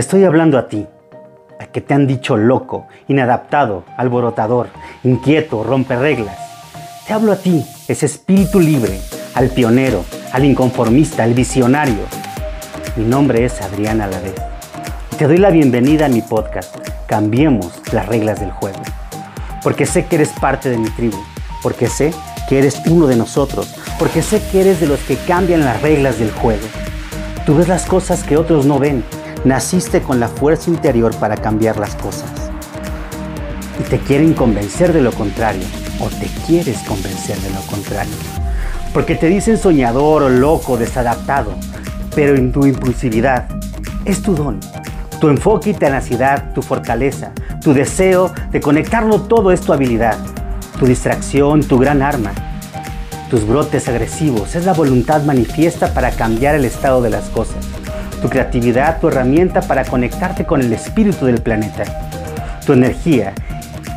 Estoy hablando a ti, a que te han dicho loco, inadaptado, alborotador, inquieto, rompe reglas. Te hablo a ti, ese espíritu libre, al pionero, al inconformista, al visionario. Mi nombre es Adrián Alavés. Te doy la bienvenida a mi podcast. Cambiemos las reglas del juego. Porque sé que eres parte de mi tribu. Porque sé que eres uno de nosotros. Porque sé que eres de los que cambian las reglas del juego. Tú ves las cosas que otros no ven Naciste con la fuerza interior para cambiar las cosas. Y te quieren convencer de lo contrario, o te quieres convencer de lo contrario. Porque te dicen soñador o loco, desadaptado, pero en tu impulsividad es tu don. Tu enfoque y tenacidad, tu fortaleza, tu deseo de conectarlo todo es tu habilidad, tu distracción, tu gran arma. Tus brotes agresivos es la voluntad manifiesta para cambiar el estado de las cosas tu creatividad, tu herramienta para conectarte con el espíritu del planeta, tu energía,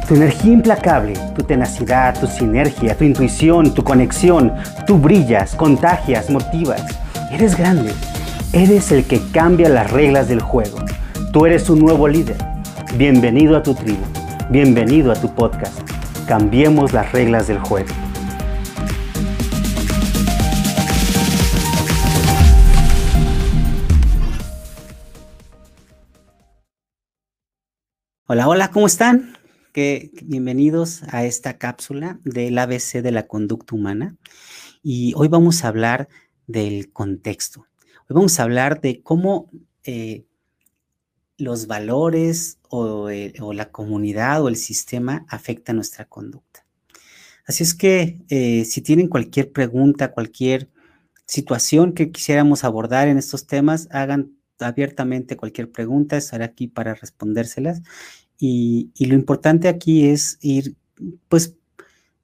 tu energía implacable, tu tenacidad, tu sinergia, tu intuición, tu conexión, tú brillas, contagias, motivas. Eres grande, eres el que cambia las reglas del juego. Tú eres un nuevo líder. Bienvenido a tu tribu, bienvenido a tu podcast. Cambiemos las reglas del juego. Hola, hola, ¿cómo están? bienvenidos a esta cápsula del ABC de la conducta humana. Y hoy vamos a hablar del contexto. Hoy vamos a hablar de cómo eh, los valores o, la comunidad o el sistema afecta nuestra conducta. Así es que eh, si tienen cualquier pregunta, cualquier situación que quisiéramos abordar en estos temas, hagan abiertamente cualquier pregunta, estaré aquí para respondérselas y, lo importante aquí es ir, pues,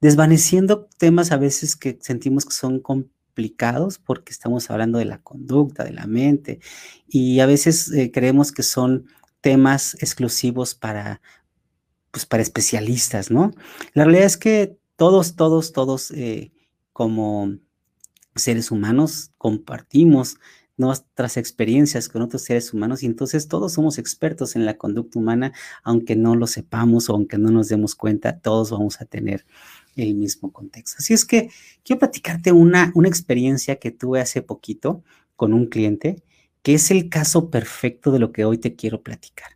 desvaneciendo temas a veces que sentimos que son complicados porque estamos hablando de la conducta, de la mente, y a veces eh, creemos que son temas exclusivos para, pues, para especialistas, ¿no? La realidad es que todos, todos, todos, eh, como seres humanos, compartimos nuestras experiencias con otros seres humanos y entonces todos somos expertos en la conducta humana, aunque no lo sepamos o aunque no nos demos cuenta, todos vamos a tener el mismo contexto. Así es que quiero platicarte una, una experiencia que tuve hace poquito con un cliente, que es el caso perfecto de lo que hoy te quiero platicar.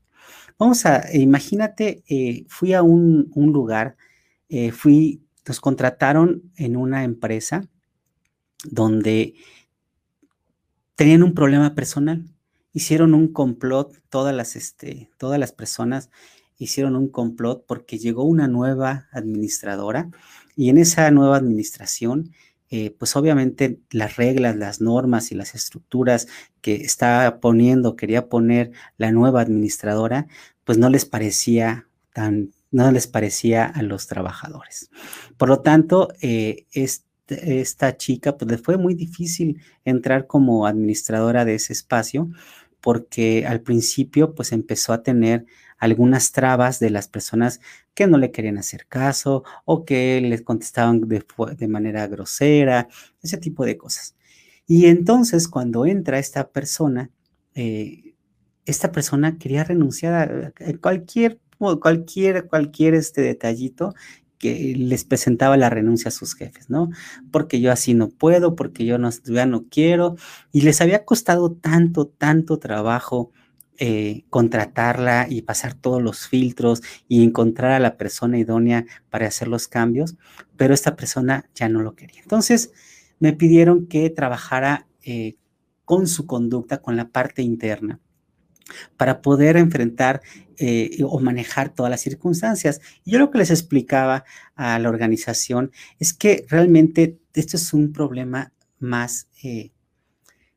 Vamos a, imagínate, eh, fui a un, lugar, eh, fui, nos contrataron en una empresa donde tenían un problema personal. Hicieron un complot, todas las, este, todas las personas hicieron un complot porque llegó una nueva administradora y en esa nueva administración, eh, pues obviamente las reglas, las normas y las estructuras que estaba poniendo, quería poner la nueva administradora, pues no les parecía tan, no les parecía a los trabajadores. Por lo tanto, eh, esta chica, pues le fue muy difícil entrar como administradora de ese espacio porque al principio pues empezó a tener algunas trabas de las personas que no le querían hacer caso o que les contestaban de, manera grosera, ese tipo de cosas. Y entonces cuando entra esta persona, eh, esta persona quería renunciar a cualquier cualquier, cualquier este detallito que les presentaba la renuncia a sus jefes, ¿no? Porque yo así no puedo, porque yo no, ya no quiero, y les había costado tanto, tanto trabajo eh, contratarla y pasar todos los filtros y encontrar a la persona idónea para hacer los cambios, pero esta persona ya no lo quería. Entonces me pidieron que trabajara eh, con su conducta, con la parte interna para poder enfrentar eh, o manejar todas las circunstancias. Y yo lo que les explicaba a la organización es que realmente esto es un problema más, eh,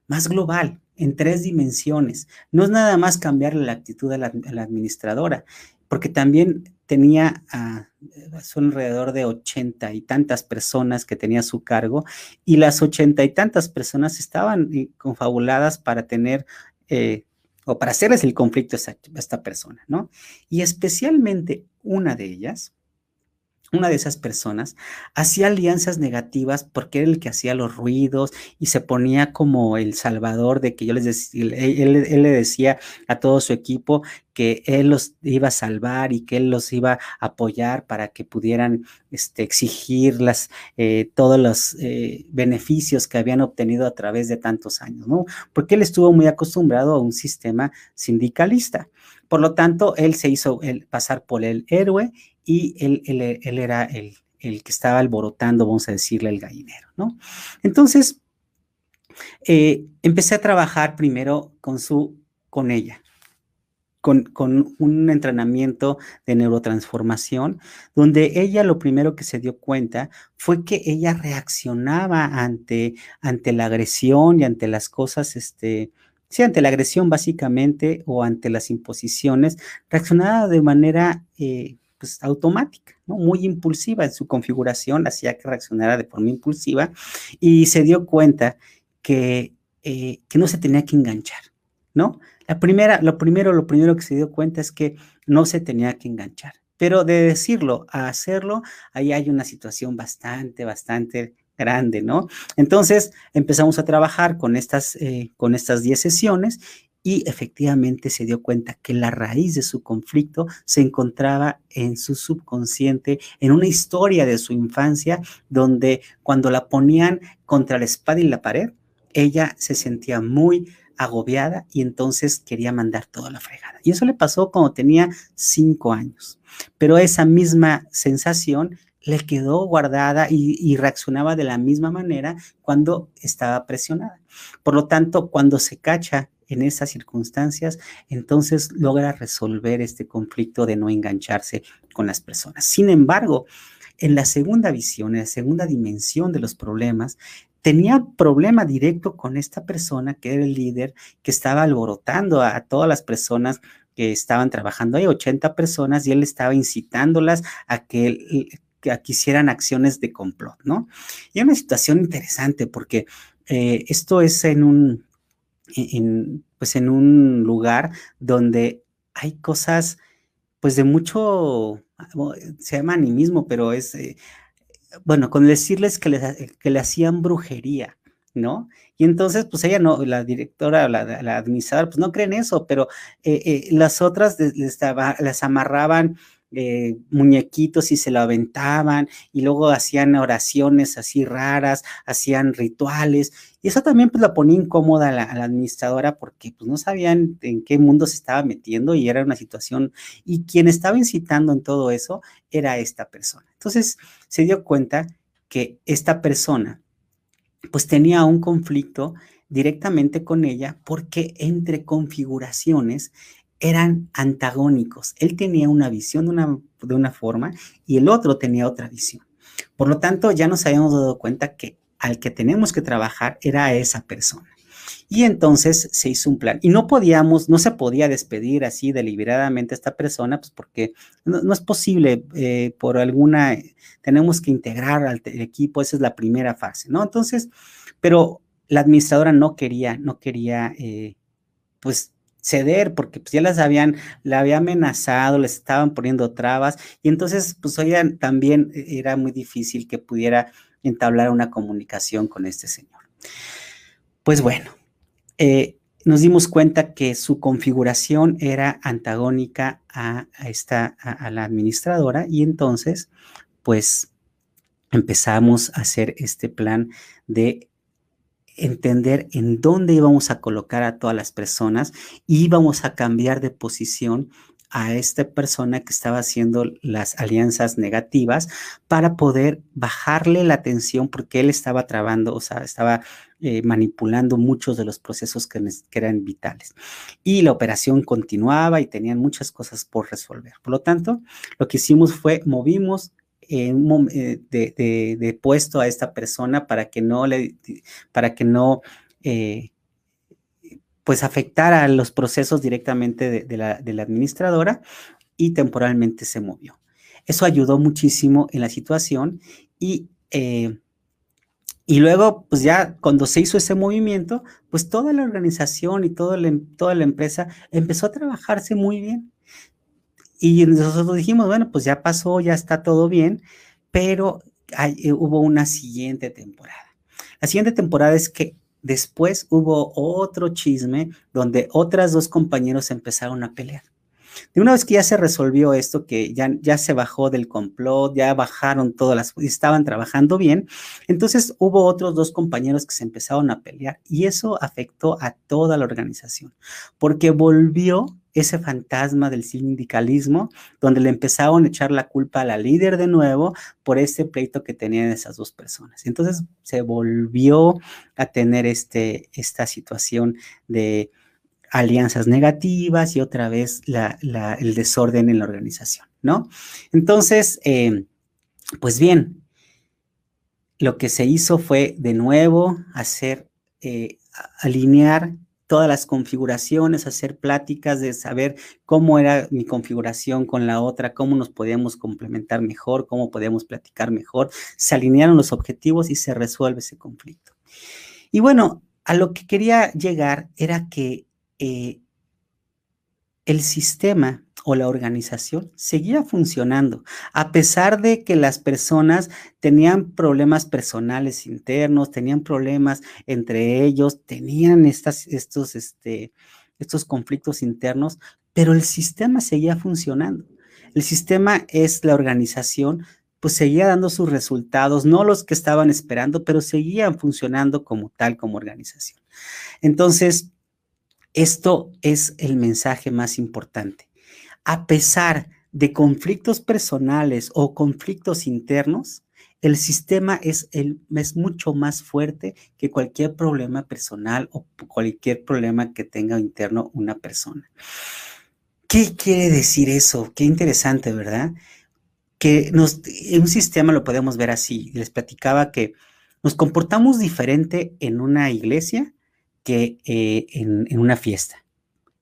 más global, en tres dimensiones. No es nada más cambiar la actitud de la, administradora, porque también tenía, son alrededor de ochenta y tantas personas que tenía a su cargo, y las ochenta y tantas personas estaban eh, confabuladas para tener o para hacerles el conflicto a esta persona, ¿no? Y especialmente una de ellas una de esas personas hacía alianzas negativas porque era el que hacía los ruidos y se ponía como el salvador de que yo les decía, él, le decía a todo su equipo que él los iba a salvar y que él los iba a apoyar para que pudieran este, exigir las, eh, todos los eh, beneficios que habían obtenido a través de tantos años, ¿no? Porque él estuvo muy acostumbrado a un sistema sindicalista. Por lo tanto, él se hizo pasar por el héroe y él, era el, que estaba alborotando, vamos a decirle, el gallinero, ¿no? Entonces, eh, empecé a trabajar primero con, su, con ella, con, con, un entrenamiento de neurotransformación, donde ella lo primero que se dio cuenta fue que ella reaccionaba ante, ante la agresión y ante las cosas, este, sí, ante la agresión básicamente o ante las imposiciones, reaccionaba de manera eh, pues, automática, ¿no? muy impulsiva en su configuración, hacía que reaccionara de forma impulsiva y se dio cuenta que, eh, que no se tenía que enganchar, ¿no? La primera, lo primero, lo primero que se dio cuenta es que no se tenía que enganchar. Pero de decirlo a hacerlo, ahí hay una situación bastante, bastante grande, ¿no? Entonces empezamos a trabajar con estas, eh, con estas 10 sesiones y efectivamente se dio cuenta que la raíz de su conflicto se encontraba en su subconsciente, en una historia de su infancia, donde cuando la ponían contra la espada y la pared, ella se sentía muy agobiada y entonces quería mandar toda la fregada. Y eso le pasó cuando tenía cinco años. Pero esa misma sensación le quedó guardada y, y, reaccionaba de la misma manera cuando estaba presionada. Por lo tanto, cuando se cacha en esas circunstancias, entonces logra resolver este conflicto de no engancharse con las personas. Sin embargo, en la segunda visión, en la segunda dimensión de los problemas, tenía problema directo con esta persona que era el líder, que estaba alborotando a, todas las personas que estaban trabajando. Hay 80 personas y él estaba incitándolas a que, que, hicieran acciones de complot, ¿no? Y es una situación interesante porque eh, esto es en un, en, pues en un lugar donde hay cosas pues de mucho, se llama animismo, pero es, eh, bueno, con decirles que le, que le hacían brujería, ¿no? Y entonces, pues ella no, la directora, la, la administradora, pues no creen eso, pero eh, eh, las otras les, les amarraban eh, muñequitos y se lo aventaban y luego hacían oraciones así raras, hacían rituales y eso también pues la ponía incómoda a la, administradora porque pues no sabían en qué mundo se estaba metiendo y era una situación y quien estaba incitando en todo eso era esta persona. Entonces se dio cuenta que esta persona pues tenía un conflicto directamente con ella porque entre configuraciones eran antagónicos. Él tenía una visión de una, de una forma y el otro tenía otra visión. Por lo tanto, ya nos habíamos dado cuenta que al que tenemos que trabajar era esa persona. Y entonces se hizo un plan. Y no podíamos, no se podía despedir así deliberadamente a esta persona, pues porque no, es posible eh, por alguna, tenemos que integrar al equipo, esa es la primera fase, ¿no? Entonces, pero la administradora no quería, no quería, eh, pues ceder porque pues ya las habían, la había amenazado, les estaban poniendo trabas y entonces pues oye, también e, era muy difícil que pudiera entablar una comunicación con este señor. Pues bueno, eh, nos dimos cuenta que su configuración era antagónica a, esta, a la administradora y entonces pues empezamos a hacer este plan de entender en dónde íbamos a colocar a todas las personas y íbamos a cambiar de posición a esta persona que estaba haciendo las alianzas negativas para poder bajarle la tensión porque él estaba trabando, o sea, estaba eh, manipulando muchos de los procesos que, que, eran vitales. Y la operación continuaba y tenían muchas cosas por resolver. Por lo tanto, lo que hicimos fue movimos eh, de, puesto a esta persona para que no le, para que no, eh, pues afectara los procesos directamente de, la, administradora y temporalmente se movió. Eso ayudó muchísimo en la situación y, eh, y luego, pues ya cuando se hizo ese movimiento, pues toda la organización y la, toda la empresa empezó a trabajarse muy bien Y nosotros dijimos, bueno, pues ya pasó, ya está todo bien, pero eh, hubo una siguiente temporada. La siguiente temporada es que después hubo otro chisme donde otras dos compañeros empezaron a pelear. De una vez que ya se resolvió esto, que ya, ya se bajó del complot, ya bajaron todas las, estaban trabajando bien, entonces hubo otros dos compañeros que se empezaron a pelear y eso afectó a toda la organización, porque volvió ese fantasma del sindicalismo, donde le empezaron a echar la culpa a la líder de nuevo por ese pleito que tenían esas dos personas. Entonces se volvió a tener este, esta situación de alianzas negativas y otra vez el desorden en la organización, ¿no? Entonces, eh, pues bien, lo que se hizo fue de nuevo hacer, eh, alinear todas las configuraciones, hacer pláticas de saber cómo era mi configuración con la otra, cómo nos podíamos complementar mejor, cómo podíamos platicar mejor. Se alinearon los objetivos y se resuelve ese conflicto. Y bueno, a lo que quería llegar era que eh, el sistema o la organización seguía funcionando, a pesar de que las personas tenían problemas personales internos, tenían problemas entre ellos, tenían estos, este, estos conflictos internos, pero el sistema seguía funcionando. El sistema es la organización, pues seguía dando sus resultados, no los que estaban esperando, pero seguían funcionando como tal, como organización. Entonces, esto es el mensaje más importante. A pesar de conflictos personales o conflictos internos, el sistema es, el, es mucho más fuerte que cualquier problema personal o cualquier problema que tenga interno una persona. ¿Qué quiere decir eso? Qué interesante, ¿verdad? Que en un sistema lo podemos ver así. Les platicaba que nos comportamos diferente en una iglesia que eh, en, una fiesta.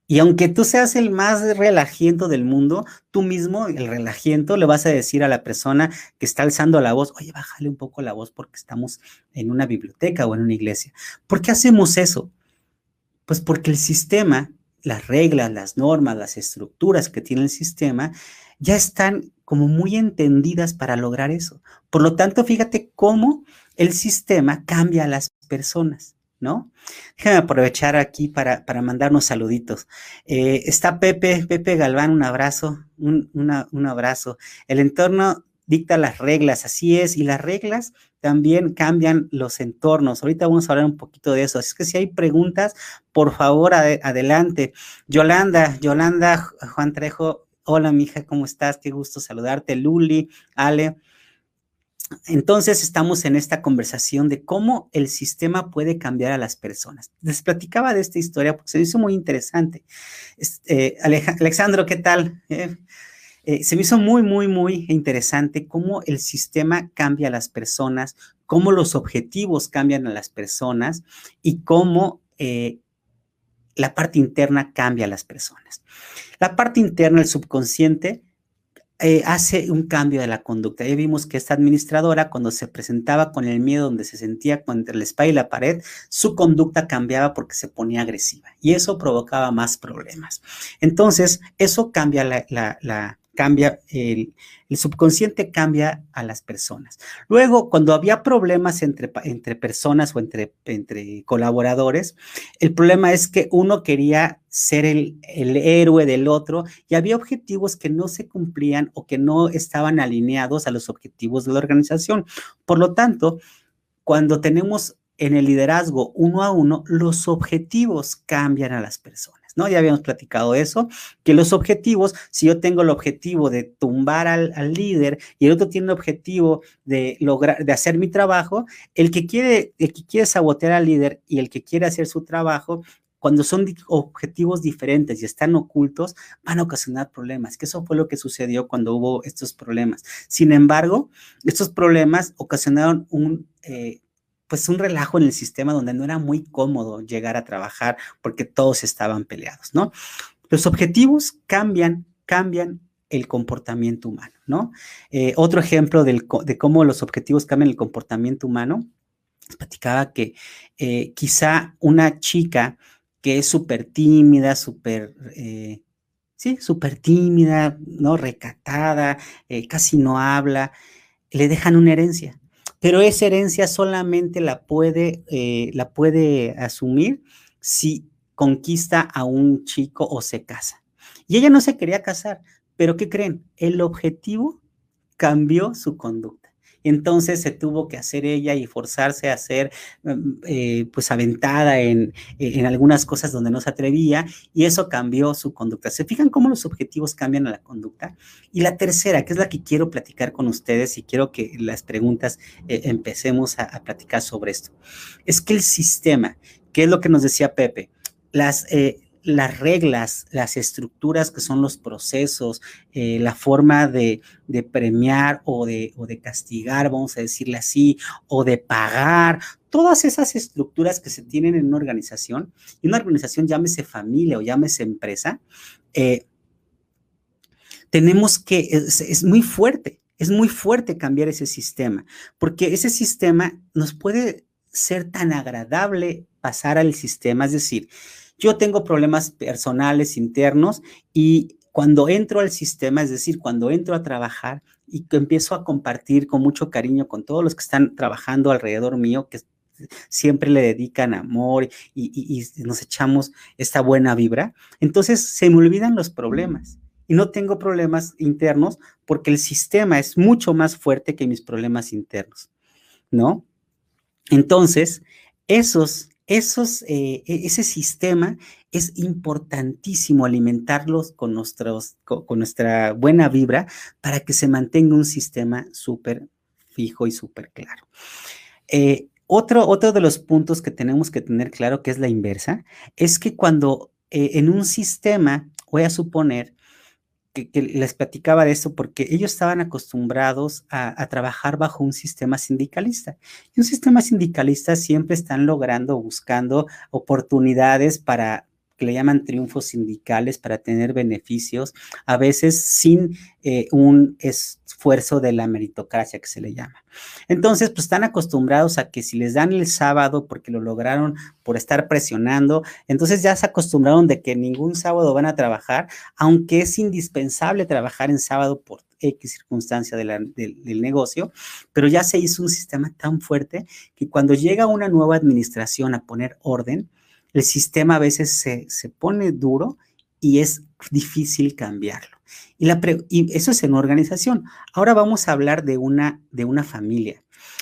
Y aunque tú seas el más relajiento del mundo, tú mismo, el relajiento, le vas a decir a la persona que está alzando la voz, oye, bájale un poco la voz porque estamos en una biblioteca o en una iglesia. ¿Por qué hacemos eso? Pues porque el sistema, las reglas, las normas, las estructuras que tiene el sistema, ya están como muy entendidas para lograr eso. Por lo tanto, fíjate cómo el sistema cambia a las personas. ¿No? Déjame aprovechar aquí para, para mandar unos saluditos. Eh, está Pepe, Pepe Galván, un abrazo, un, un abrazo. El entorno dicta las reglas, así es, y las reglas también cambian los entornos. Ahorita vamos a hablar un poquito de eso. Así que si hay preguntas, por favor, adelante. Yolanda, Yolanda, Juan Trejo, hola, mija, ¿cómo estás? Qué gusto saludarte. Luli, Ale. Entonces estamos en esta conversación de cómo el sistema puede cambiar a las personas. Les platicaba de esta historia porque se me hizo muy interesante. Este, Alejandro, ¿qué tal? Eh, eh, se me hizo muy, muy, muy interesante cómo el sistema cambia a las personas, cómo los objetivos cambian a las personas y cómo eh, la parte interna cambia a las personas. La parte interna, el subconsciente, eh, hace un cambio de la conducta. Ya vimos que esta administradora, cuando se presentaba con el miedo, donde se sentía entre la espalda y la pared, su conducta cambiaba porque se ponía agresiva y eso provocaba más problemas. Entonces, eso cambia la, la cambia el, subconsciente cambia a las personas. Luego, cuando había problemas entre, entre personas o entre, entre colaboradores, el problema es que uno quería ser el, el héroe del otro y había objetivos que no se cumplían o que no estaban alineados a los objetivos de la organización. Por lo tanto, cuando tenemos en el liderazgo uno a uno, los objetivos cambian a las personas. ¿No? Ya habíamos platicado eso, que los objetivos, si yo tengo el objetivo de tumbar al, líder y el otro tiene el objetivo de lograr, de hacer mi trabajo, el que quiere, el que quiere sabotear al líder y el que quiere hacer su trabajo, cuando son objetivos diferentes y están ocultos, van a ocasionar problemas, que eso fue lo que sucedió cuando hubo estos problemas. Sin embargo, estos problemas ocasionaron un, eh, pues un relajo en el sistema donde no era muy cómodo llegar a trabajar porque todos estaban peleados, ¿no? Los objetivos cambian, cambian el comportamiento humano, ¿no? Eh, otro ejemplo de cómo los objetivos cambian el comportamiento humano, platicaba que eh, quizá una chica que es súper tímida, súper, eh, ¿sí? Súper tímida, ¿no? Recatada, casi no habla, le dejan una herencia. Pero esa herencia solamente la puede, eh, la puede asumir si conquista a un chico o se casa. Y ella no se quería casar, pero ¿qué creen? El objetivo cambió su conducta. Entonces se tuvo que hacer ella y forzarse a ser mm, eh, pues aventada en, en, algunas cosas donde no se atrevía y eso cambió su conducta. ¿Se fijan cómo los objetivos cambian a la conducta? Y la tercera, que es la que quiero platicar con ustedes y quiero que las preguntas eh, empecemos a, platicar sobre esto, es que el sistema, que es lo que nos decía Pepe, las, eh, las reglas, las estructuras que son los procesos, eh, la forma de, premiar o de, o de castigar, vamos a decirle así, o de pagar, todas esas estructuras que se tienen en una organización, y una organización llámese familia o llámese empresa, eh, tenemos que, es, es muy fuerte, es muy fuerte cambiar ese sistema, porque ese sistema nos puede ser tan agradable pasar al sistema, es decir, yo tengo problemas personales internos y cuando entro al sistema, es decir, cuando entro a trabajar y empiezo a compartir con mucho cariño con todos los que están trabajando alrededor mío, que siempre le dedican amor y, nos echamos esta buena vibra, entonces se me olvidan los problemas y no tengo problemas internos porque el sistema es mucho más fuerte que mis problemas internos, ¿no? Entonces, esos eh, e, ese sistema es importantísimo alimentarlos con, nuestros, con, nuestra buena vibra para que se mantenga un sistema súper fijo y súper claro. Eh, otro, otro de los puntos que tenemos que tener claro, que es la inversa, es que cuando eh, en un sistema, voy a suponer, que, les platicaba de eso porque ellos estaban acostumbrados a, trabajar bajo un sistema sindicalista. Y un sistema sindicalista siempre están logrando, buscando oportunidades para, que le llaman triunfos sindicales para tener beneficios, a veces sin eh, un esfuerzo de la meritocracia que se le llama. Entonces, pues están acostumbrados a que si les dan el sábado porque lo lograron por estar presionando, entonces ya se acostumbraron de que ningún sábado van a trabajar, aunque es indispensable trabajar en sábado por X circunstancia del negocio, pero ya se hizo un sistema tan fuerte que cuando llega una nueva administración a poner orden, el sistema a veces se, pone duro y es difícil cambiarlo. Y, la eso es en organización. Ahora vamos a hablar de una, de una familia.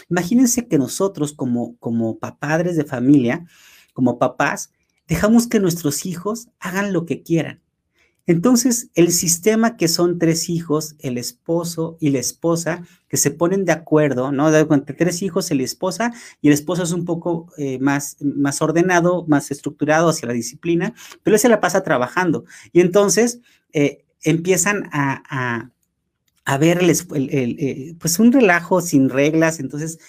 Imagínense que nosotros como, como padres de familia, como papás, dejamos que nuestros hijos hagan lo que quieran. Entonces, el sistema que son tres hijos, el esposo y la esposa, que se ponen de acuerdo, ¿no? Entre tres hijos, el esposa y el esposo es un poco eh, más, más ordenado, más estructurado hacia la disciplina, pero él se la pasa trabajando. Y entonces eh, empiezan a, a, ver eh, pues un relajo sin reglas, entonces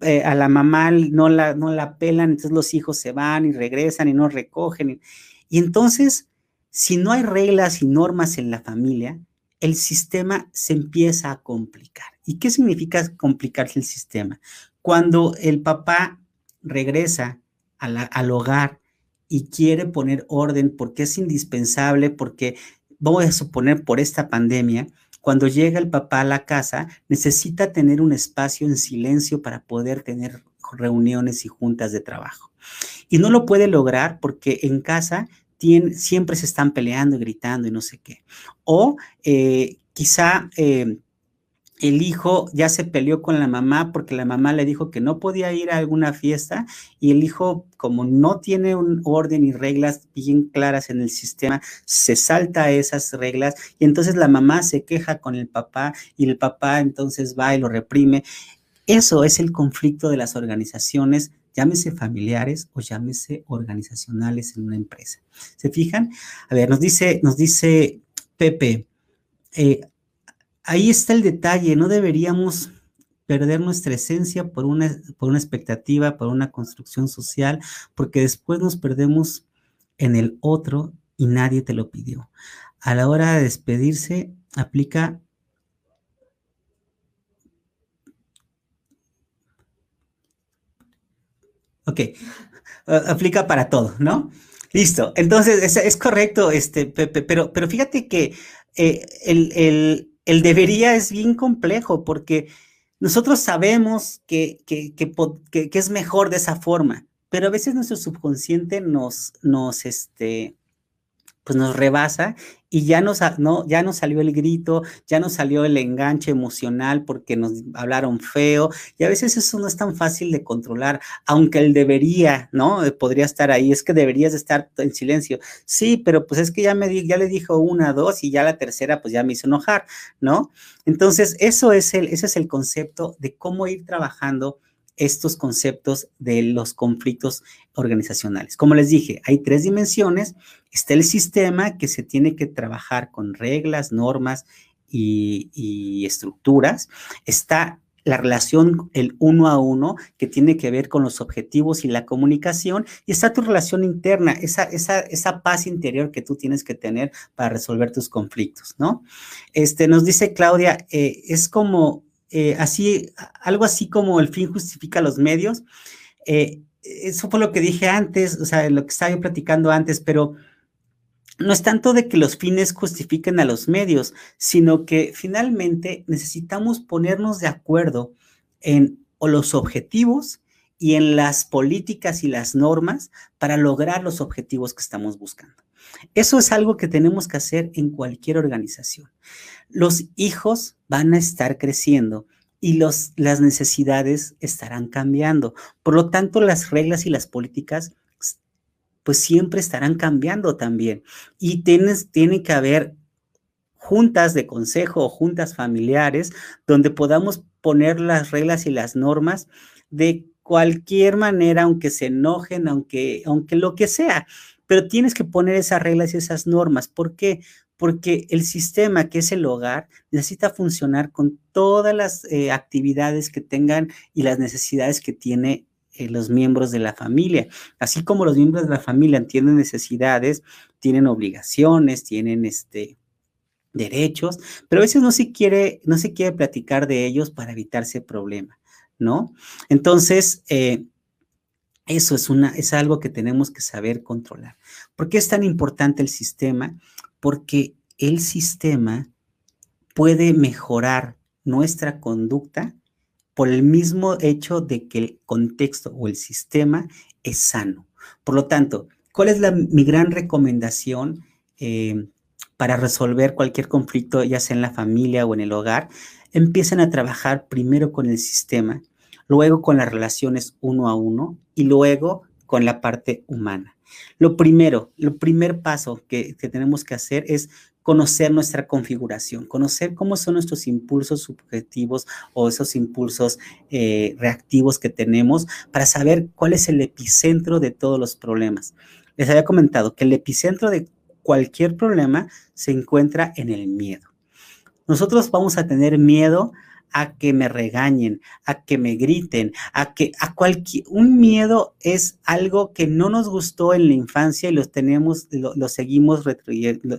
a la mamá no la, no la pelan, entonces los hijos se van y regresan y no recogen. y entonces si no hay reglas y normas en la familia, el sistema se empieza a complicar. ¿Y qué significa complicarse el sistema? Cuando el papá regresa al hogar y quiere poner orden porque es indispensable, porque voy a suponer por esta pandemia, cuando llega el papá a la casa, necesita tener un espacio en silencio para poder tener reuniones y juntas de trabajo. Y no lo puede lograr porque en casa siempre se están peleando y gritando y no sé qué. O eh, quizá eh, el hijo ya se peleó con la mamá porque la mamá le dijo que no podía ir a alguna fiesta y el hijo, como no tiene un orden y reglas bien claras en el sistema, se salta esas reglas y entonces la mamá se queja con el papá y el papá entonces va y lo reprime. Eso es el conflicto de las organizaciones llámese familiares o llámese organizacionales en una empresa. ¿Se fijan? A ver, nos dice, nos dice Pepe, eh, ahí está el detalle, no deberíamos perder nuestra esencia por una, por una expectativa, por una construcción social, porque después nos perdemos en el otro y nadie te lo pidió. A la hora de despedirse, aplica Ok, aplica para todo, ¿no? Listo. Entonces, es, correcto, este, Pepe, pero, pero fíjate que eh, el, el, debería es bien complejo porque nosotros sabemos que, que, que, que, es mejor de esa forma, pero a veces nuestro subconsciente nos, nos, este, pues nos rebasa y ya nos, no, ya salió el grito, ya nos salió el enganche emocional porque nos hablaron feo y a veces eso no es tan fácil de controlar, aunque él debería, ¿no? Eh, podría estar ahí, es que deberías estar en silencio. Sí, pero pues es que ya me ya le dijo una, dos y ya la tercera pues ya me hizo enojar, ¿no? Entonces, eso es el, ese es el concepto de cómo ir trabajando estos conceptos de los conflictos organizacionales. Como les dije, hay tres dimensiones. Está el sistema que se tiene que trabajar con reglas, normas y, estructuras. Está la relación, el uno a uno, que tiene que ver con los objetivos y la comunicación, y está tu relación interna, esa, esa, esa paz interior que tú tienes que tener para resolver tus conflictos, ¿no? Este, nos dice Claudia, eh, es como eh, así, algo así como el fin justifica los medios. Eh, eso fue lo que dije antes, o sea, lo que estaba yo platicando antes, pero no es tanto de que los fines justifiquen a los medios, sino que finalmente necesitamos ponernos de acuerdo en los objetivos y en las políticas y las normas para lograr los objetivos que estamos buscando. Eso es algo que tenemos que hacer en cualquier organización. Los hijos van a estar creciendo y los, las necesidades estarán cambiando. Por lo tanto, las reglas y las políticas pues siempre estarán cambiando también. Y tienes, tiene que haber juntas de consejo o juntas familiares donde podamos poner las reglas y las normas de cualquier manera, aunque se enojen, aunque, aunque lo que sea pero tienes que poner esas reglas y esas normas. ¿Por qué? Porque el sistema que es el hogar necesita funcionar con todas las eh, actividades que tengan y las necesidades que tiene eh, los miembros de la familia. Así como los miembros de la familia tienen necesidades, tienen obligaciones, tienen este, derechos, pero a veces no se quiere, no se quiere platicar de ellos para evitarse problema, ¿no? Entonces, eh, eso es, una, es algo que tenemos que saber controlar. ¿Por qué es tan importante el sistema? Porque el sistema puede mejorar nuestra conducta por el mismo hecho de que el contexto o el sistema es sano. Por lo tanto, ¿cuál es la, mi gran recomendación eh, para resolver cualquier conflicto, ya sea en la familia o en el hogar? Empiecen a trabajar primero con el sistema luego con las relaciones uno a uno y luego con la parte humana. Lo primero, el primer paso que, tenemos que hacer es conocer nuestra configuración, conocer cómo son nuestros impulsos subjetivos o esos impulsos eh, reactivos que tenemos para saber cuál es el epicentro de todos los problemas. Les había comentado que el epicentro de cualquier problema se encuentra en el miedo. Nosotros vamos a tener miedo a que me regañen, a que me griten, a que a cualquier un miedo es algo que no nos gustó en la infancia y los tenemos lo, seguimos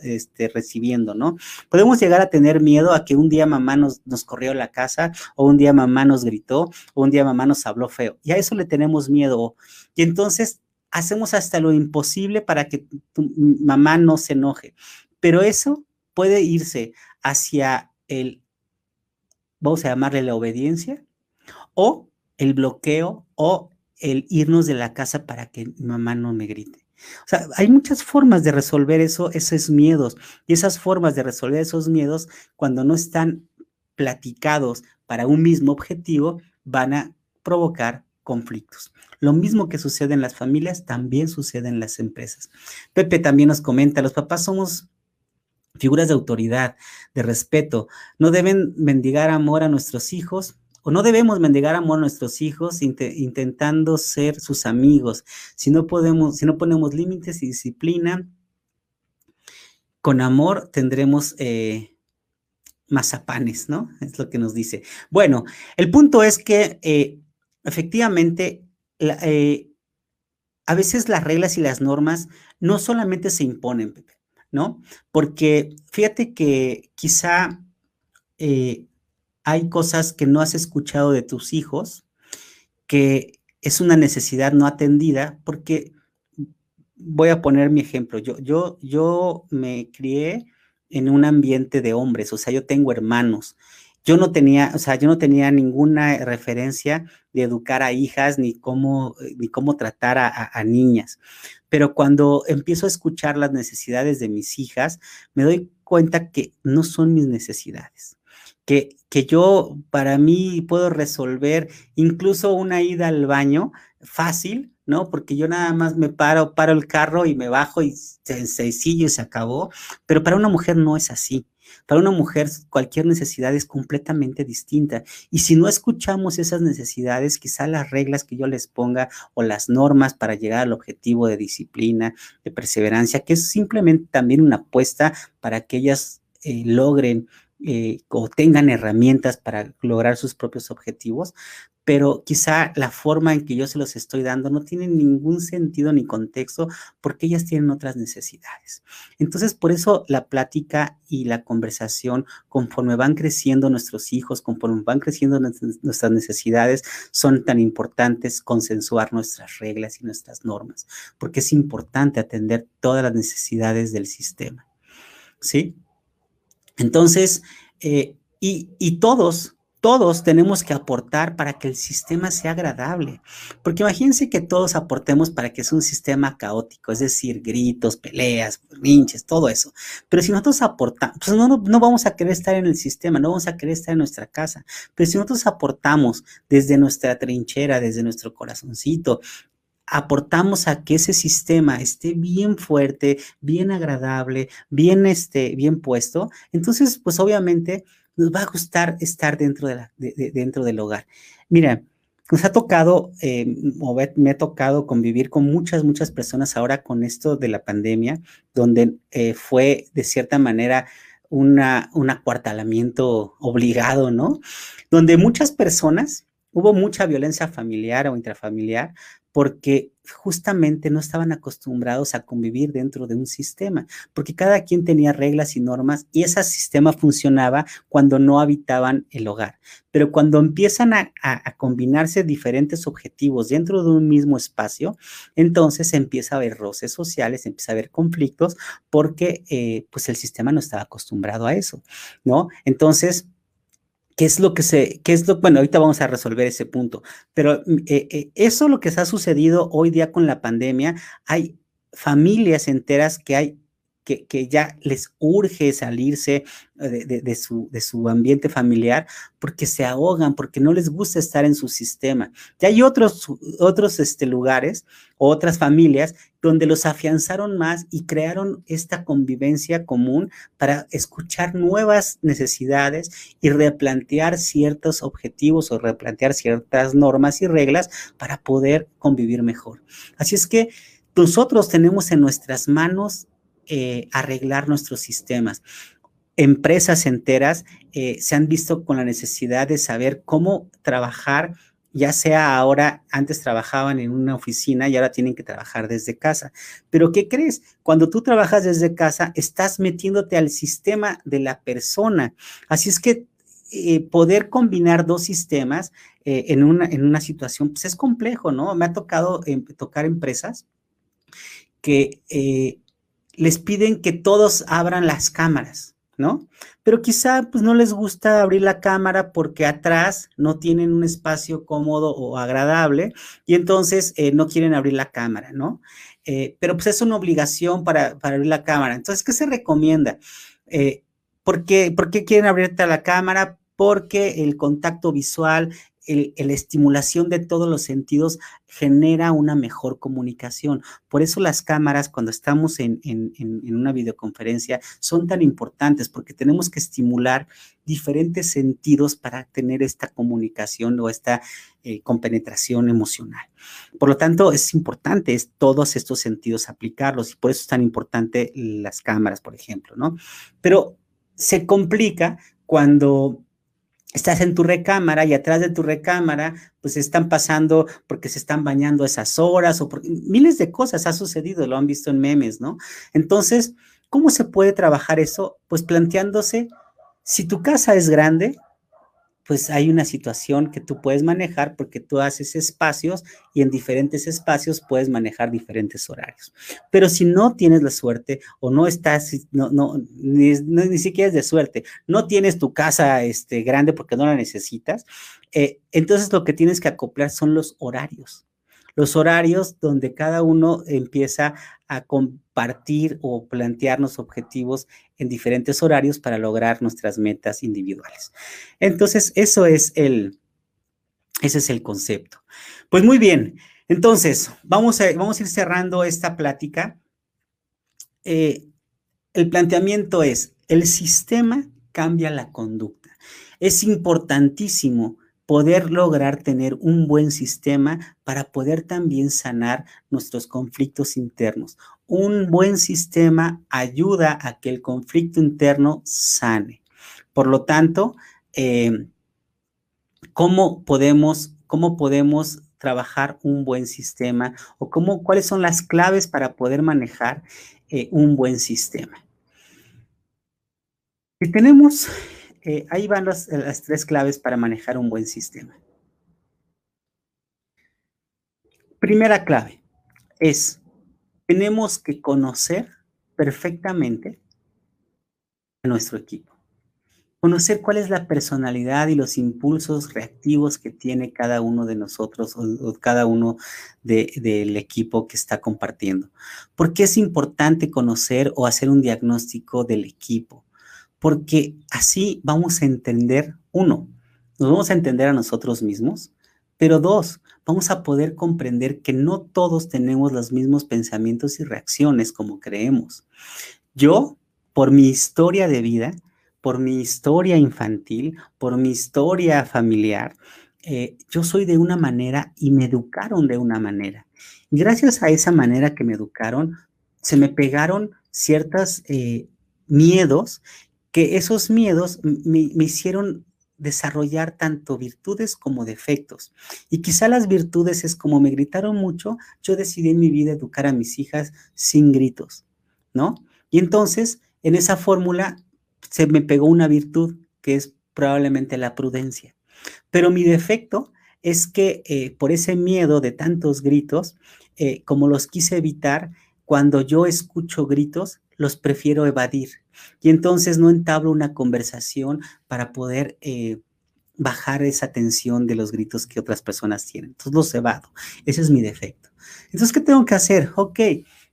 este, recibiendo, ¿no? Podemos llegar a tener miedo a que un día mamá nos, nos corrió la casa o un día mamá nos gritó o un día mamá nos habló feo. Y a eso le tenemos miedo. Y entonces hacemos hasta lo imposible para que tu mamá no se enoje. Pero eso puede irse hacia el vamos a llamarle la obediencia, o el bloqueo o el irnos de la casa para que mi mamá no me grite. O sea, hay muchas formas de resolver eso, esos miedos. Y esas formas de resolver esos miedos, cuando no están platicados para un mismo objetivo, van a provocar conflictos. Lo mismo que sucede en las familias, también sucede en las empresas. Pepe también nos comenta, los papás somos figuras de autoridad, de respeto. No deben mendigar amor a nuestros hijos o no debemos mendigar amor a nuestros hijos intentando ser sus amigos. Si no podemos, si no ponemos límites y disciplina, con amor tendremos eh, mazapanes, ¿no? Es lo que nos dice. Bueno, el punto es que eh, efectivamente eh, a veces las reglas y las normas no solamente se imponen, Pepe. Porque fíjate que quizá eh, hay cosas que no has escuchado de tus hijos, que es una necesidad no atendida, porque voy a poner mi ejemplo. Yo, yo, yo me crié en un ambiente de hombres, o sea, yo tengo hermanos. Yo no tenía, o sea, yo no tenía ninguna referencia de educar a hijas ni cómo, ni cómo tratar a, niñas. Pero cuando empiezo a escuchar las necesidades de mis hijas, me doy cuenta que no son mis necesidades. Que, que yo, para mí, puedo resolver incluso una ida al baño fácil, ¿no? Porque yo nada más me paro, paro el carro y me bajo y sencillo y se acabó. Pero para una mujer no es así. Para una mujer cualquier necesidad es completamente distinta. Y si no escuchamos esas necesidades, quizá las reglas que yo les ponga o las normas para llegar al objetivo de disciplina, de perseverancia, que es simplemente también una apuesta para que ellas eh, logren eh, o tengan herramientas para lograr sus propios objetivos, pero quizá la forma en que yo se los estoy dando no tiene ningún sentido ni contexto porque ellas tienen otras necesidades. Entonces, por eso la plática y la conversación, conforme van creciendo nuestros hijos, conforme van creciendo nuestras necesidades, son tan importantes consensuar nuestras reglas y nuestras normas, porque es importante atender todas las necesidades del sistema. ¿Sí? Entonces, eh, y, y todos, todos tenemos que aportar para que el sistema sea agradable. Porque imagínense que todos aportemos para que sea un sistema caótico, es decir, gritos, peleas, rinches, todo eso. Pero si nosotros aportamos, pues no, no, vamos a querer estar en el sistema, no vamos a querer estar en nuestra casa. Pero si nosotros aportamos desde nuestra trinchera, desde nuestro corazoncito, aportamos a que ese sistema esté bien fuerte, bien agradable, bien, este, bien puesto, entonces, pues obviamente nos va a gustar estar dentro, de la, dentro del hogar. Mira, nos ha tocado, eh, me ha tocado convivir con muchas, muchas personas ahora con esto de la pandemia, donde eh, fue de cierta manera una, un acuartalamiento obligado, ¿no? Donde muchas personas, hubo mucha violencia familiar o intrafamiliar, porque justamente no estaban acostumbrados a convivir dentro de un sistema, porque cada quien tenía reglas y normas y ese sistema funcionaba cuando no habitaban el hogar. Pero cuando empiezan a, combinarse diferentes objetivos dentro de un mismo espacio, entonces empieza a haber roces sociales, empieza a haber conflictos, porque eh, pues el sistema no estaba acostumbrado a eso, ¿no? Entonces, ¿Qué es lo que se, qué es lo, bueno, ahorita vamos a resolver ese punto, pero mm, eh, eh, eso lo que se ha sucedido hoy día con la pandemia, hay familias enteras que hay que, ya les urge salirse eh, de, su, de, su, ambiente familiar porque se ahogan, porque no les gusta estar en su sistema. Ya hay otros, otros este, lugares, otras familias donde los afianzaron más y crearon esta convivencia común para escuchar nuevas necesidades y replantear ciertos objetivos o replantear ciertas normas y reglas para poder convivir mejor. Así es que nosotros tenemos en nuestras manos eh, arreglar nuestros sistemas. Empresas enteras eh, se han visto con la necesidad de saber cómo trabajar, ya sea ahora, antes trabajaban en una oficina y ahora tienen que trabajar desde casa. Pero ¿qué crees? Cuando tú trabajas desde casa, estás metiéndote al sistema de la persona. Así es que eh, poder combinar dos sistemas en, una, en una situación, pues es complejo, ¿no? Me ha tocado em, tocar empresas que les piden que todos abran las cámaras, ¿no? Pero quizá pues no les gusta abrir la cámara porque atrás no tienen un espacio cómodo o agradable y entonces eh, no quieren abrir la cámara, ¿no? Eh, pero pues es una obligación para, abrir la cámara. Entonces, ¿qué se recomienda? Eh, ¿por, qué, ¿Por qué quieren abrirte la cámara? Porque el contacto visual la estimulación de todos los sentidos genera una mejor comunicación. Por eso las cámaras, cuando estamos en, una videoconferencia, son tan importantes porque tenemos que estimular diferentes sentidos para tener esta comunicación o esta eh, compenetración emocional. Por lo tanto, es importante es todos estos sentidos aplicarlos y por eso es tan importante las cámaras, por ejemplo, ¿no? Pero se complica cuando estás en tu recámara y atrás de tu recámara, pues están pasando porque se están bañando esas horas o porque miles de cosas ha sucedido, lo han visto en memes, ¿no? Entonces, ¿cómo se puede trabajar eso? Pues planteándose, si tu casa es grande, pues hay una situación que tú puedes manejar porque tú haces espacios y en diferentes espacios puedes manejar diferentes horarios. Pero si no tienes la suerte o no estás, no, no, ni, siquiera es de suerte, no tienes tu casa este, grande porque no la necesitas, eh, entonces lo que tienes que acoplar son los horarios los horarios donde cada uno empieza a compartir o plantearnos objetivos en diferentes horarios para lograr nuestras metas individuales. Entonces, eso es el, ese es el concepto. Pues muy bien, entonces, vamos a, vamos a ir cerrando esta plática. Eh, el planteamiento es, el sistema cambia la conducta. Es importantísimo poder lograr tener un buen sistema para poder también sanar nuestros conflictos internos. Un buen sistema ayuda a que el conflicto interno sane. Por lo tanto, eh, ¿cómo, podemos, ¿cómo podemos trabajar un buen sistema o cómo, cuáles son las claves para poder manejar eh, un buen sistema? Si tenemos eh, ahí van las tres claves para manejar un buen sistema. Primera clave es, tenemos que conocer perfectamente a nuestro equipo. Conocer cuál es la personalidad y los impulsos reactivos que tiene cada uno de nosotros o, cada uno del equipo que está compartiendo. ¿Por qué es importante conocer o hacer un diagnóstico del equipo? Porque así vamos a entender, uno, nos vamos a entender a nosotros mismos, pero dos, vamos a poder comprender que no todos tenemos los mismos pensamientos y reacciones como creemos. Yo, por mi historia de vida, por mi historia infantil, por mi historia familiar, eh, yo soy de una manera y me educaron de una manera. Gracias a esa manera que me educaron, se me pegaron ciertos eh, miedos que esos miedos me, hicieron desarrollar tanto virtudes como defectos. Y quizá las virtudes es como me gritaron mucho, yo decidí en mi vida educar a mis hijas sin gritos, ¿no? Y entonces, en esa fórmula se me pegó una virtud que es probablemente la prudencia. Pero mi defecto es que eh, por ese miedo de tantos gritos, eh, como los quise evitar, cuando yo escucho gritos, los prefiero evadir. Y entonces no entablo una conversación para poder eh, bajar esa tensión de los gritos que otras personas tienen. Entonces los evado. Ese es mi defecto. Entonces, ¿qué tengo que hacer? Ok,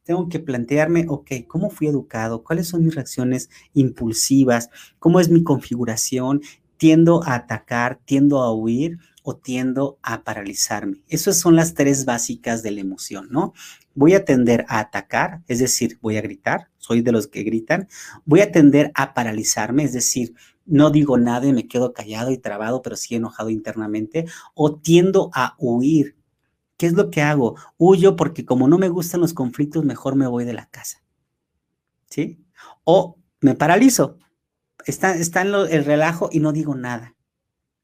tengo que plantearme, ok, ¿cómo fui educado? ¿Cuáles son mis reacciones impulsivas? ¿Cómo es mi configuración? ¿Tiendo a atacar? ¿Tiendo a huir? O tiendo a paralizarme. Esas son las tres básicas de la emoción, ¿no? Voy a tender a atacar, es decir, voy a gritar, soy de los que gritan. Voy a tender a paralizarme, es decir, no digo nada y me quedo callado y trabado, pero sí enojado internamente. O tiendo a huir. ¿Qué es lo que hago? Huyo porque como no me gustan los conflictos, mejor me voy de la casa. ¿Sí? O me paralizo. Está, está en el relajo y no digo nada.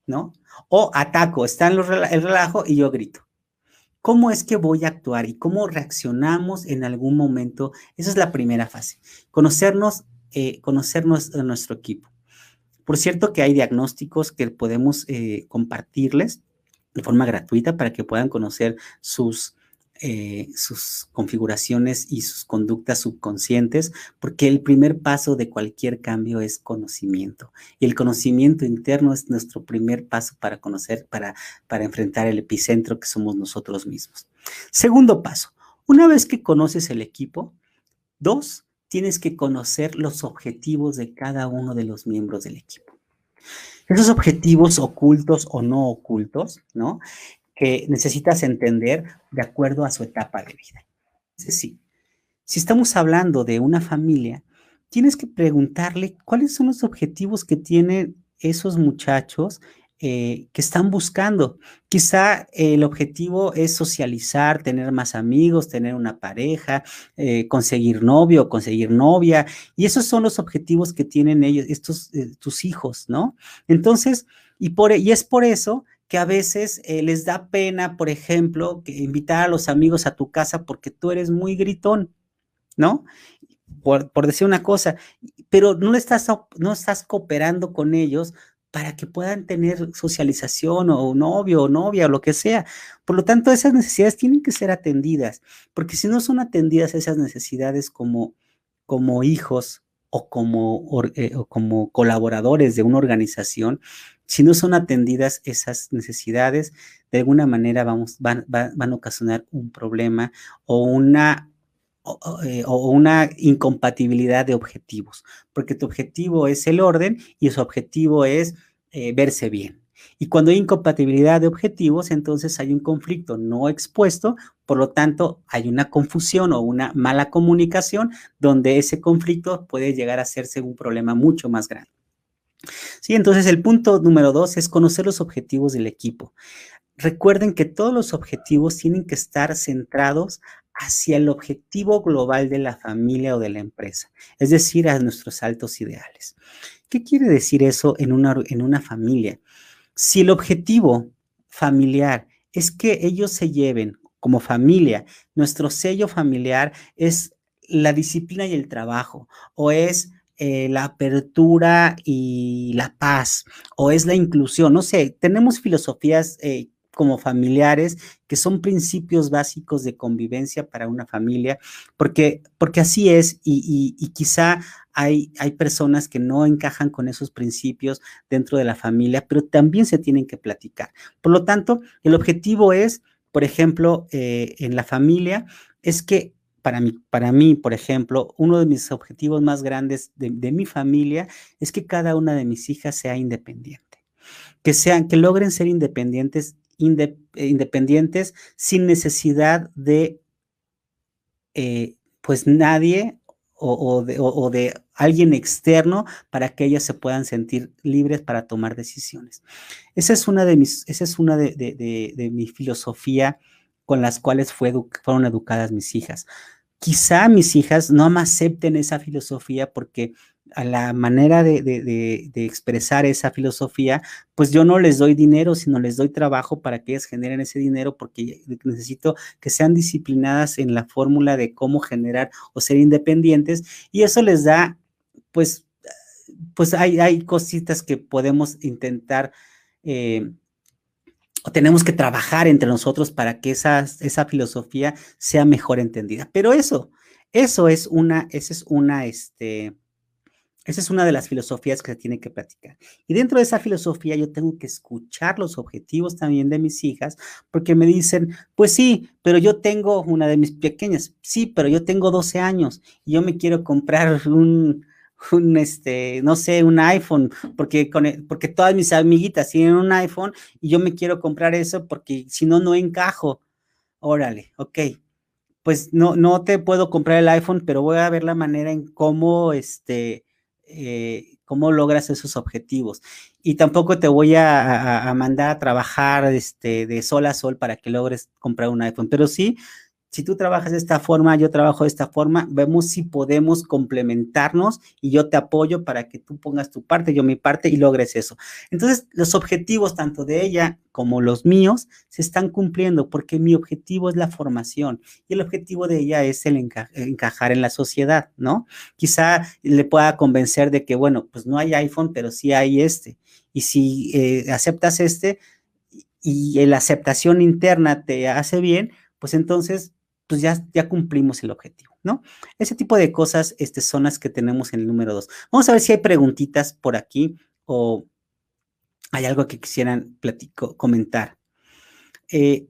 ¿No? O ataco, está en el relajo y yo grito. ¿Cómo es que voy a actuar y cómo reaccionamos en algún momento? Esa es la primera fase. Conocernos, eh, conocernos a nuestro equipo. Por cierto que hay diagnósticos que podemos eh, compartirles de forma gratuita para que puedan conocer sus eh, sus configuraciones y sus conductas subconscientes, porque el primer paso de cualquier cambio es conocimiento. Y el conocimiento interno es nuestro primer paso para conocer, para, para enfrentar el epicentro que somos nosotros mismos. Segundo paso, una vez que conoces el equipo, dos, tienes que conocer los objetivos de cada uno de los miembros del equipo. Esos objetivos ocultos o no ocultos, ¿no? Que necesitas entender de acuerdo a su etapa de vida. Es decir, si estamos hablando de una familia, tienes que preguntarle cuáles son los objetivos que tienen esos muchachos eh, que están buscando. Quizá el objetivo es socializar, tener más amigos, tener una pareja, eh, conseguir novio, conseguir novia, y esos son los objetivos que tienen ellos, estos, eh, tus hijos, ¿no? Entonces, y, y es por eso que a veces eh, les da pena, por ejemplo, que invitar a los amigos a tu casa porque tú eres muy gritón, ¿no? Por, decir una cosa, pero no, estás, no estás cooperando con ellos para que puedan tener socialización o novio o novia o lo que sea. Por lo tanto, esas necesidades tienen que ser atendidas, porque si no son atendidas esas necesidades como, como hijos o como, eh, o como colaboradores de una organización, si no son atendidas esas necesidades, de alguna manera vamos, van, van a ocasionar un problema o una eh, o, una incompatibilidad de objetivos, porque tu objetivo es el orden y su objetivo es eh, verse bien. Y cuando hay incompatibilidad de objetivos, entonces hay un conflicto no expuesto, por lo tanto hay una confusión o una mala comunicación donde ese conflicto puede llegar a hacerse un problema mucho más grande. Sí, entonces el punto número dos es conocer los objetivos del equipo. Recuerden que todos los objetivos tienen que estar centrados hacia el objetivo global de la familia o de la empresa, es decir, a nuestros altos ideales. ¿Qué quiere decir eso en una, en una familia? Si el objetivo familiar es que ellos se lleven como familia, nuestro sello familiar es la disciplina y el trabajo, o es eh, la apertura y la paz, o es la inclusión, no sé, tenemos filosofías eh, como familiares, que son principios básicos de convivencia para una familia, porque, porque así es y, quizá hay, hay personas que no encajan con esos principios dentro de la familia, pero también se tienen que platicar. Por lo tanto, el objetivo es, por ejemplo, eh, en la familia, es que para mí, para mí, por ejemplo, uno de mis objetivos más grandes de, mi familia es que cada una de mis hijas sea independiente que sean, que logren ser independientes independientes sin necesidad de, eh, pues nadie o, de, alguien externo para que ellas se puedan sentir libres para tomar decisiones. Esa es una de mis, esa es una de mi filosofía con las cuales fue fueron educadas mis hijas. Quizá mis hijas no me acepten esa filosofía porque a la manera de, expresar esa filosofía, pues yo no les doy dinero, sino les doy trabajo para que ellas generen ese dinero, porque necesito que sean disciplinadas en la fórmula de cómo generar o ser independientes, y eso les da, pues, pues hay, hay cositas que podemos intentar eh, tenemos que trabajar entre nosotros para que esa, esa filosofía sea mejor entendida. Pero eso, eso es una, esa es una, este, esa es una de las filosofías que se tiene que practicar. Y dentro de esa filosofía yo tengo que escuchar los objetivos también de mis hijas, porque me dicen, pues sí, pero yo tengo una de mis pequeñas, sí, pero yo tengo 12 años y yo me quiero comprar un, un este, no sé, un iPhone, porque, e, porque todas mis amiguitas tienen un iPhone y yo me quiero comprar eso porque si no, no encajo. Órale, ok. Pues no, no te puedo comprar el iPhone, pero voy a ver la manera en cómo, este, eh, cómo logras esos objetivos. Y tampoco te voy a, mandar a trabajar este, de sol a sol para que logres comprar un iPhone, pero sí si tú trabajas de esta forma, yo trabajo de esta forma, vemos si podemos complementarnos y yo te apoyo para que tú pongas tu parte, yo mi parte y logres eso. Entonces, los objetivos tanto de ella como los míos se están cumpliendo porque mi objetivo es la formación y el objetivo de ella es el encajar en la sociedad, ¿no? Quizá le pueda convencer de que, bueno, pues no hay iPhone, pero sí hay este. Y si eh, aceptas este y la aceptación interna te hace bien, pues entonces pues ya, ya cumplimos el objetivo, ¿no? Ese tipo de cosas este, son las que tenemos en el número dos. Vamos a ver si hay preguntitas por aquí o hay algo que quisieran platico, comentar. Eh,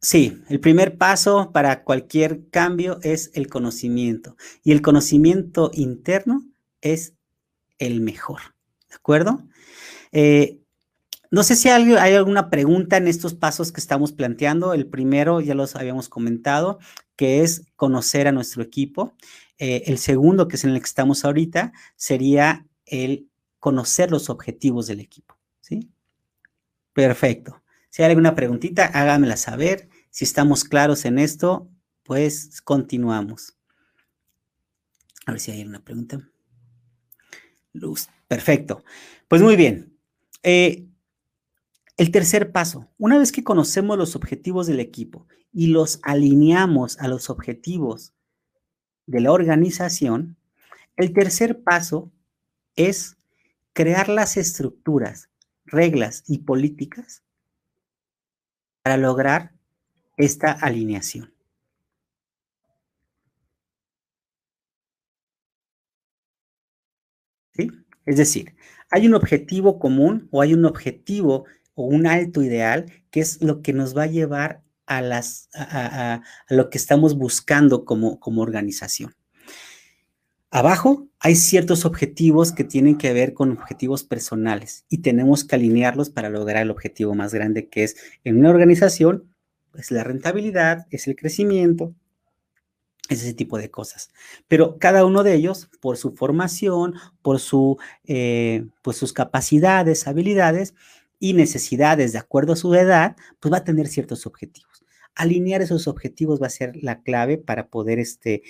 sí, el primer paso para cualquier cambio es el conocimiento y el conocimiento interno es el mejor, ¿de acuerdo? Eh, no sé si hay, alguna pregunta en estos pasos que estamos planteando. El primero ya los habíamos comentado, que es conocer a nuestro equipo. Eh, el segundo, que es en el que estamos ahorita, sería el conocer los objetivos del equipo. ¿Sí? Perfecto. Si hay alguna preguntita, hágamela saber. Si estamos claros en esto, pues continuamos. A ver si hay alguna pregunta. Luz. Perfecto. Pues muy bien. Eh, el tercer paso, una vez que conocemos los objetivos del equipo y los alineamos a los objetivos de la organización, el tercer paso es crear las estructuras, reglas y políticas para lograr esta alineación. ¿Sí? Es decir, hay un objetivo común o hay un objetivo o un alto ideal que es lo que nos va a llevar a, las, a, lo que estamos buscando como, como organización. Abajo hay ciertos objetivos que tienen que ver con objetivos personales y tenemos que alinearlos para lograr el objetivo más grande que es en una organización, es la rentabilidad, es el crecimiento, es ese tipo de cosas. Pero cada uno de ellos, por su formación, por su, eh, pues sus capacidades, habilidades y necesidades de acuerdo a su edad, pues va a tener ciertos objetivos. Alinear esos objetivos va a ser la clave para poder este,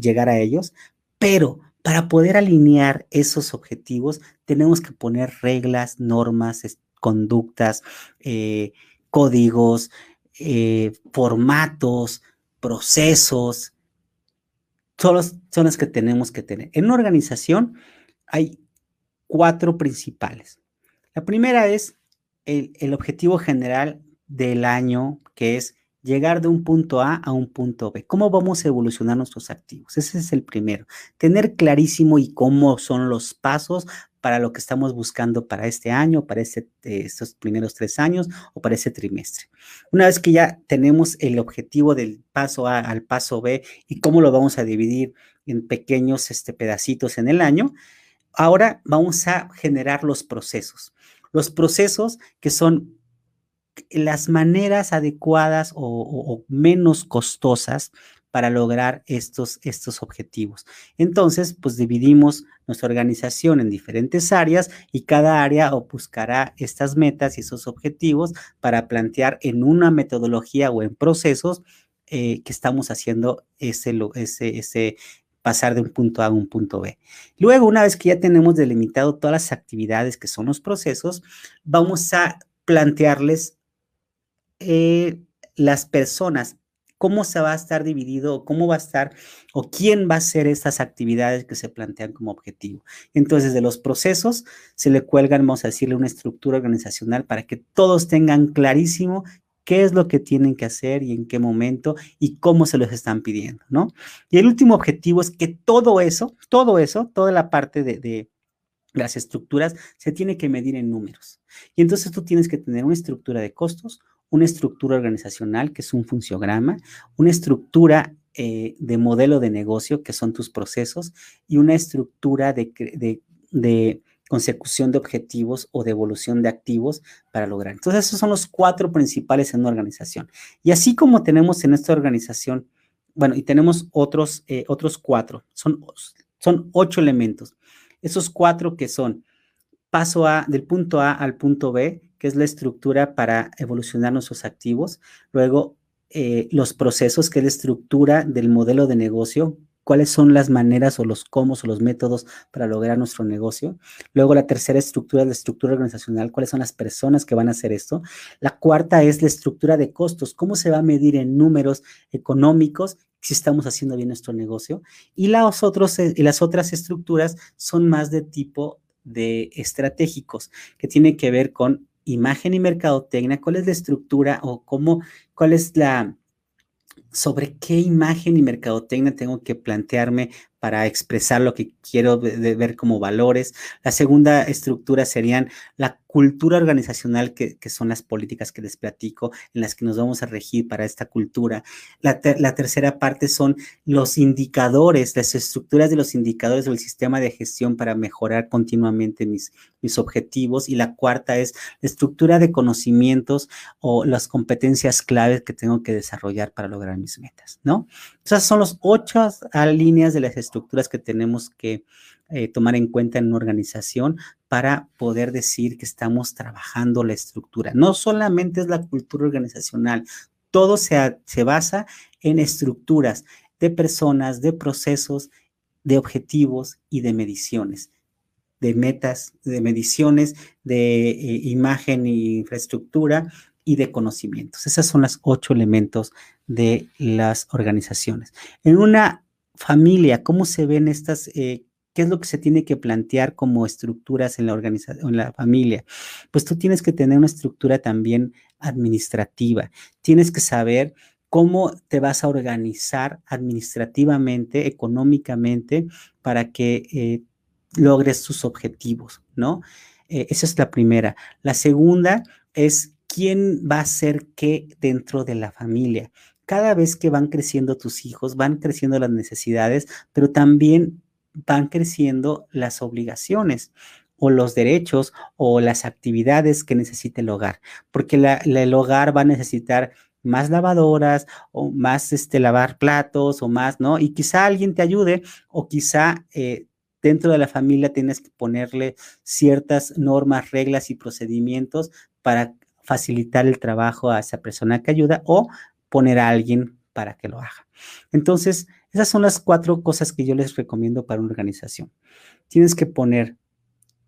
llegar a ellos, pero para poder alinear esos objetivos tenemos que poner reglas, normas, conductas, eh, códigos, eh, formatos, procesos, son, son las que tenemos que tener. En una organización hay cuatro principales. La primera es el, objetivo general del año, que es llegar de un punto A a un punto B. ¿Cómo vamos a evolucionar nuestros activos? Ese es el primero. Tener clarísimo y cómo son los pasos para lo que estamos buscando para este año, para este, eh, estos primeros tres años o para ese trimestre. Una vez que ya tenemos el objetivo del paso A al paso B y cómo lo vamos a dividir en pequeños este, pedacitos en el año, ahora vamos a generar los procesos. Los procesos que son las maneras adecuadas o, menos costosas para lograr estos, estos objetivos. Entonces, pues dividimos nuestra organización en diferentes áreas y cada área buscará estas metas y esos objetivos para plantear en una metodología o en procesos eh, que estamos haciendo ese, ese, ese pasar de un punto A a un punto B. Luego, una vez que ya tenemos delimitado todas las actividades que son los procesos, vamos a plantearles eh, las personas cómo se va a estar dividido, cómo va a estar o quién va a hacer estas actividades que se plantean como objetivo. Entonces, de los procesos se le cuelgan, vamos a decirle, una estructura organizacional para que todos tengan clarísimo qué es lo que tienen que hacer y en qué momento y cómo se los están pidiendo, ¿no? Y el último objetivo es que todo eso, todo eso, toda la parte de, las estructuras se tiene que medir en números. Y entonces tú tienes que tener una estructura de costos, una estructura organizacional, que es un funciograma, una estructura eh, de modelo de negocio, que son tus procesos, y una estructura de, consecución de objetivos o de evolución de activos para lograr. Entonces, esos son los cuatro principales en una organización. Y así como tenemos en esta organización, bueno, y tenemos otros, eh, otros cuatro, son, son ocho elementos. Esos cuatro que son paso A, del punto A al punto B, que es la estructura para evolucionar nuestros activos. Luego, eh, los procesos, que es la estructura del modelo de negocio, cuáles son las maneras o los cómo o los métodos para lograr nuestro negocio. Luego, la tercera estructura es la estructura organizacional, cuáles son las personas que van a hacer esto. La cuarta es la estructura de costos, cómo se va a medir en números económicos si estamos haciendo bien nuestro negocio. Y las, otros, y las otras estructuras son más de tipo de estratégicos, que tiene que ver con imagen y mercadotecnia, cuál es la estructura o cómo, cuál es la, sobre qué imagen y mercadotecnia tengo que plantearme para expresar lo que quiero ver como valores. La segunda estructura serían la cultura organizacional, que, son las políticas que les platico, en las que nos vamos a regir para esta cultura. La, tercera parte son los indicadores, las estructuras de los indicadores del sistema de gestión para mejorar continuamente mis, mis objetivos. Y la cuarta es la estructura de conocimientos o las competencias claves que tengo que desarrollar para lograr mis metas, ¿no? Esas son las ocho líneas de las estructuras que tenemos que eh, tomar en cuenta en una organización para poder decir que estamos trabajando la estructura. No solamente es la cultura organizacional, todo se, se basa en estructuras de personas, de procesos, de objetivos y de mediciones de metas, de mediciones, de eh, imagen e infraestructura y de conocimientos. Esos son los ocho elementos de las organizaciones. En una familia, ¿cómo se ven estas eh, ¿Qué es lo que se tiene que plantear como estructuras en la organización, en la familia? Pues tú tienes que tener una estructura también administrativa. Tienes que saber cómo te vas a organizar administrativamente, económicamente, para que eh, logres tus objetivos, ¿no? Eh, esa es la primera. La segunda es quién va a hacer qué dentro de la familia. Cada vez que van creciendo tus hijos, van creciendo las necesidades, pero también van creciendo las obligaciones o los derechos o las actividades que necesita el hogar, porque el hogar va a necesitar más lavadoras o más este, lavar platos o más, ¿no? Y quizá alguien te ayude o quizá eh, dentro de la familia tienes que ponerle ciertas normas, reglas y procedimientos para facilitar el trabajo a esa persona que ayuda o poner a alguien para que lo haga. Entonces, esas son las cuatro cosas que yo les recomiendo para una organización. Tienes que poner,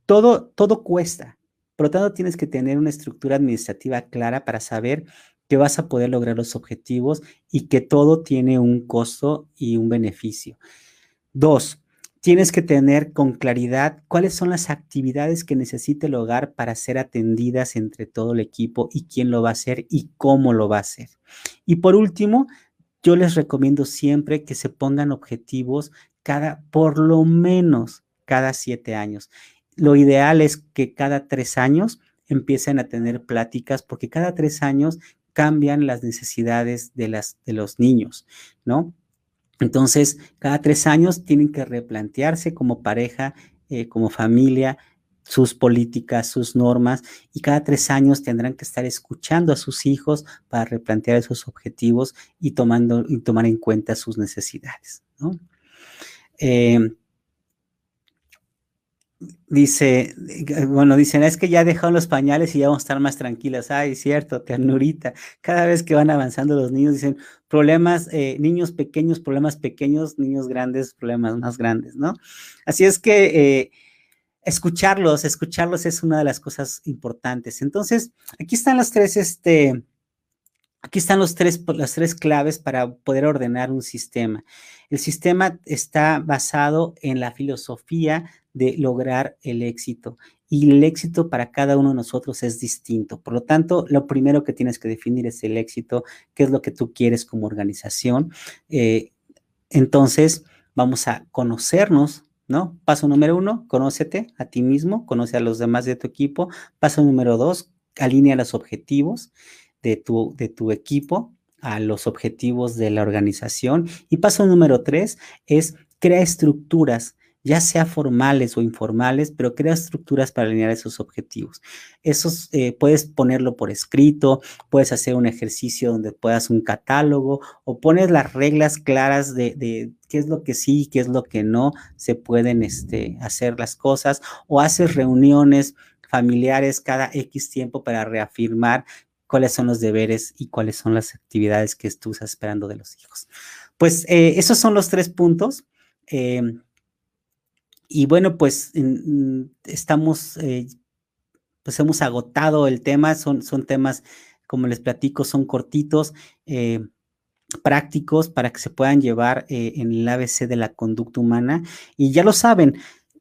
todo, todo cuesta, por lo tanto tienes que tener una estructura administrativa clara para saber que vas a poder lograr los objetivos y que todo tiene un costo y un beneficio. Dos, tienes que tener con claridad cuáles son las actividades que necesita el hogar para ser atendidas entre todo el equipo y quién lo va a hacer y cómo lo va a hacer. Y por último, yo les recomiendo siempre que se pongan objetivos cada, por lo menos cada siete años. Lo ideal es que cada tres años empiecen a tener pláticas porque cada tres años cambian las necesidades de, las, de los niños, ¿no? Entonces, cada tres años tienen que replantearse como pareja, eh, como familia, sus políticas, sus normas, y cada tres años tendrán que estar escuchando a sus hijos para replantear esos objetivos y, tomando, y tomar en cuenta sus necesidades. ¿no? Eh, dice, bueno, dicen, es que ya dejaron los pañales y ya vamos a estar más tranquilas. Ay, cierto, ternurita. Cada vez que van avanzando los niños, dicen, problemas, eh, niños pequeños, problemas pequeños, niños grandes, problemas más grandes, ¿no? Así es que eh, escucharlos, escucharlos es una de las cosas importantes. Entonces, aquí están las tres, este, aquí están los tres, las tres claves para poder ordenar un sistema. El sistema está basado en la filosofía de lograr el éxito. Y el éxito para cada uno de nosotros es distinto. Por lo tanto, lo primero que tienes que definir es el éxito, qué es lo que tú quieres como organización. Eh, entonces, vamos a conocernos, ¿no? Paso número uno, conócete a ti mismo, conoce a los demás de tu equipo. Paso número dos, alinea los objetivos de tu, de tu equipo a los objetivos de la organización. Y paso número tres es crea estructuras ya sea formales o informales, pero crea estructuras para alinear esos objetivos. Esos eh, puedes ponerlo por escrito, puedes hacer un ejercicio donde puedas un catálogo o pones las reglas claras de, qué es lo que sí y qué es lo que no se pueden este, hacer las cosas o haces reuniones familiares cada X tiempo para reafirmar cuáles son los deberes y cuáles son las actividades que estás esperando de los hijos. Pues eh, esos son los tres puntos. Em, y bueno, pues estamos, eh, pues hemos agotado el tema, son, son temas, como les platico, son cortitos, eh, prácticos para que se puedan llevar eh, en el ABC de la conducta humana. Y ya lo saben,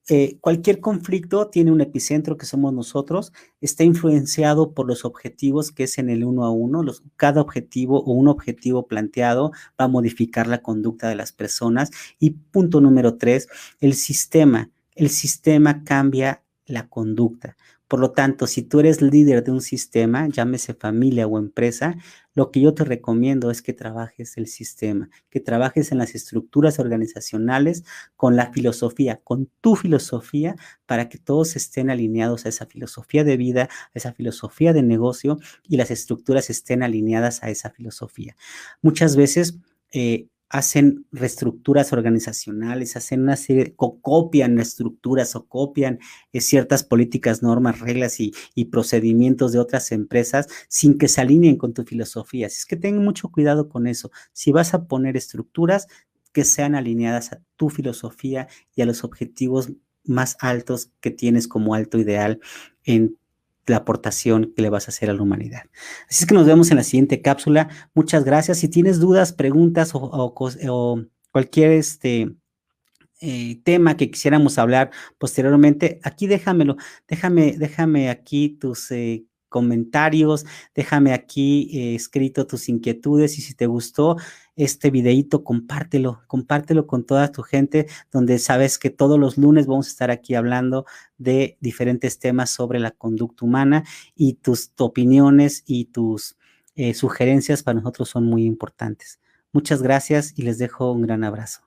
eh, cualquier conflicto tiene un epicentro que somos nosotros, está influenciado por los objetivos que es en el uno a uno. Los, cada objetivo o un objetivo planteado va a modificar la conducta de las personas. Y punto número tres, el sistema. El sistema cambia la conducta. Por lo tanto, si tú eres líder de un sistema, llámese familia o empresa, lo que yo te recomiendo es que trabajes el sistema, que trabajes en las estructuras organizacionales con la filosofía, con tu filosofía, para que todos estén alineados a esa filosofía de vida, a esa filosofía de negocio y las estructuras estén alineadas a esa filosofía. Muchas veces eh, hacen reestructuras organizacionales, hacen una serie, copian estructuras o copian eh, ciertas políticas, normas, reglas y, procedimientos de otras empresas sin que se alineen con tu filosofía. Así es que ten mucho cuidado con eso. Si vas a poner estructuras que sean alineadas a tu filosofía y a los objetivos más altos que tienes como alto ideal en la aportación que le vas a hacer a la humanidad. Así es que nos vemos en la siguiente cápsula. Muchas gracias. Si tienes dudas, preguntas o, cualquier este, eh, tema que quisiéramos hablar posteriormente, aquí déjamelo, déjame, déjame aquí tus eh, comentarios, déjame aquí eh, escrito tus inquietudes y si te gustó este videito, compártelo, compártelo con toda tu gente, donde sabes que todos los lunes vamos a estar aquí hablando de diferentes temas sobre la conducta humana y tus opiniones y tus sugerencias para nosotros son muy importantes. Muchas gracias y les dejo un gran abrazo.